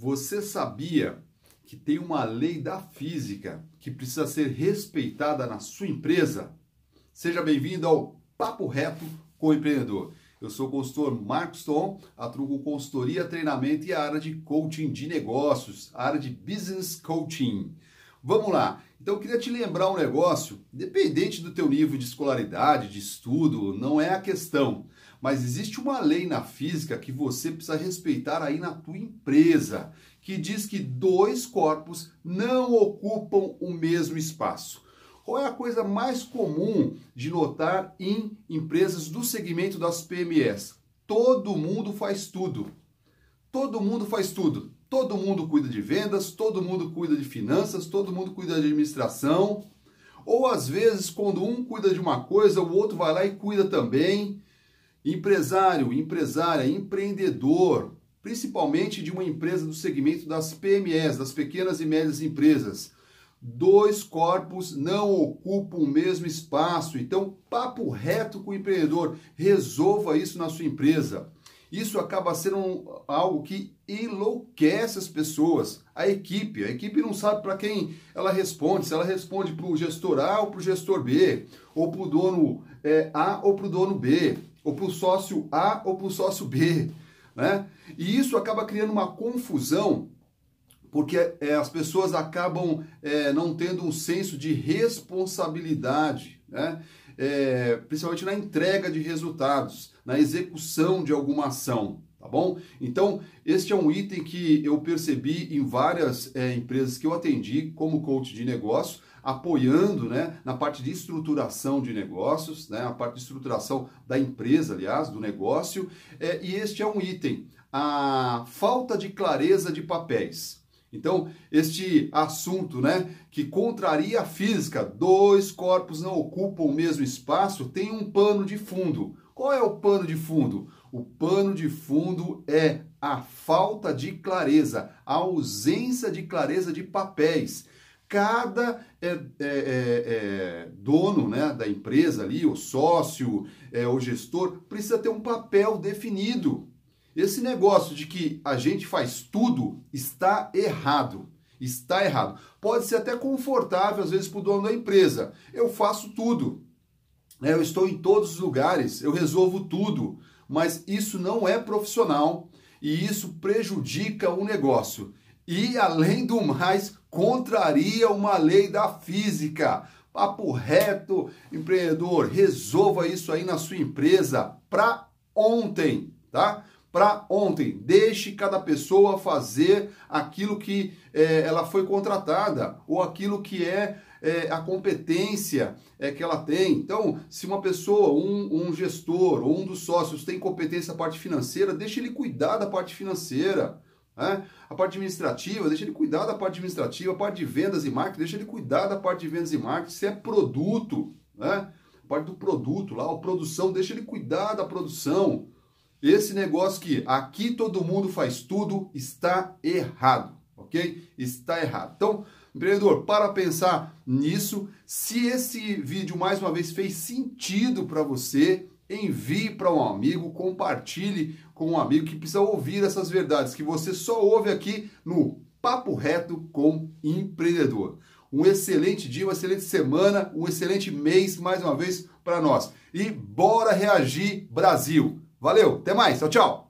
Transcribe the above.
Você sabia que tem uma lei da física que precisa ser respeitada na sua empresa? Seja bem-vindo ao Papo Reto com o Empreendedor. Eu sou o consultor Marcos Tom, atuo consultoria, treinamento e a área de coaching de negócios, a área de business coaching. Vamos lá. Então eu queria te lembrar um negócio, independente do teu nível de escolaridade, de estudo, não é a questão. Mas existe uma lei na física que você precisa respeitar aí na tua empresa, que diz que dois corpos não ocupam o mesmo espaço. Qual é a coisa mais comum de notar em empresas do segmento das PMEs? Todo mundo faz tudo. Todo mundo faz tudo. Todo mundo cuida de vendas, todo mundo cuida de finanças, todo mundo cuida de administração. Ou às vezes, quando um cuida de uma coisa, o outro vai lá e cuida também. Empresário, empresária, empreendedor, principalmente de uma empresa do segmento das PMEs, das pequenas e médias empresas. Dois corpos não ocupam o mesmo espaço. Então, papo reto com o empreendedor, resolva isso na sua empresa. Isso acaba sendo algo que enlouquece as pessoas, a equipe. A equipe não sabe para quem ela responde, se ela responde para o gestor A ou para o gestor B, ou para o dono é, A ou para o dono B, ou para o sócio A ou para o sócio B. Né? E isso acaba criando uma confusão, porque é, as pessoas acabam é, não tendo um senso de responsabilidade. Né? é, principalmente na entrega de resultados, na execução de alguma ação, tá bom? Então, este é um item que eu percebi em várias é, empresas que eu atendi como coach de negócio, apoiando né, na parte de estruturação de negócios, né, a parte de estruturação da empresa, aliás, do negócio, é, e este é um item, a falta de clareza de papéis. Então, este assunto, né, que contraria a física, dois corpos não ocupam o mesmo espaço, tem um pano de fundo. Qual é o pano de fundo? O pano de fundo é a falta de clareza, a ausência de clareza de papéis. Cada é, é, é, é dono né, da empresa ali, o sócio, é, o gestor, precisa ter um papel definido. Esse negócio de que a gente faz tudo está errado. Está errado. Pode ser até confortável, às vezes, para o dono da empresa. Eu faço tudo. Né? Eu estou em todos os lugares, eu resolvo tudo. Mas isso não é profissional e isso prejudica o negócio. E, além do mais, contraria uma lei da física. Papo reto, empreendedor, resolva isso aí na sua empresa para ontem, tá? Para ontem. Deixe cada pessoa fazer aquilo que é, ela foi contratada ou aquilo que é, é a competência é, que ela tem. Então, se uma pessoa, um, um gestor ou um dos sócios tem competência na parte financeira, deixe ele cuidar da parte financeira. Né? A parte administrativa, deixa ele cuidar da parte administrativa, a parte de vendas e marketing, deixa ele cuidar da parte de vendas e marketing. Se é produto, né? a parte do produto lá, a produção, deixa ele cuidar da produção. Esse negócio que aqui todo mundo faz tudo está errado, ok? Está errado. Então, empreendedor, para pensar nisso. Se esse vídeo mais uma vez fez sentido para você, envie para um amigo, compartilhe com um amigo que precisa ouvir essas verdades que você só ouve aqui no Papo Reto com Empreendedor. Um excelente dia, uma excelente semana, um excelente mês mais uma vez para nós. E bora reagir, Brasil! Valeu, até mais, tchau, tchau!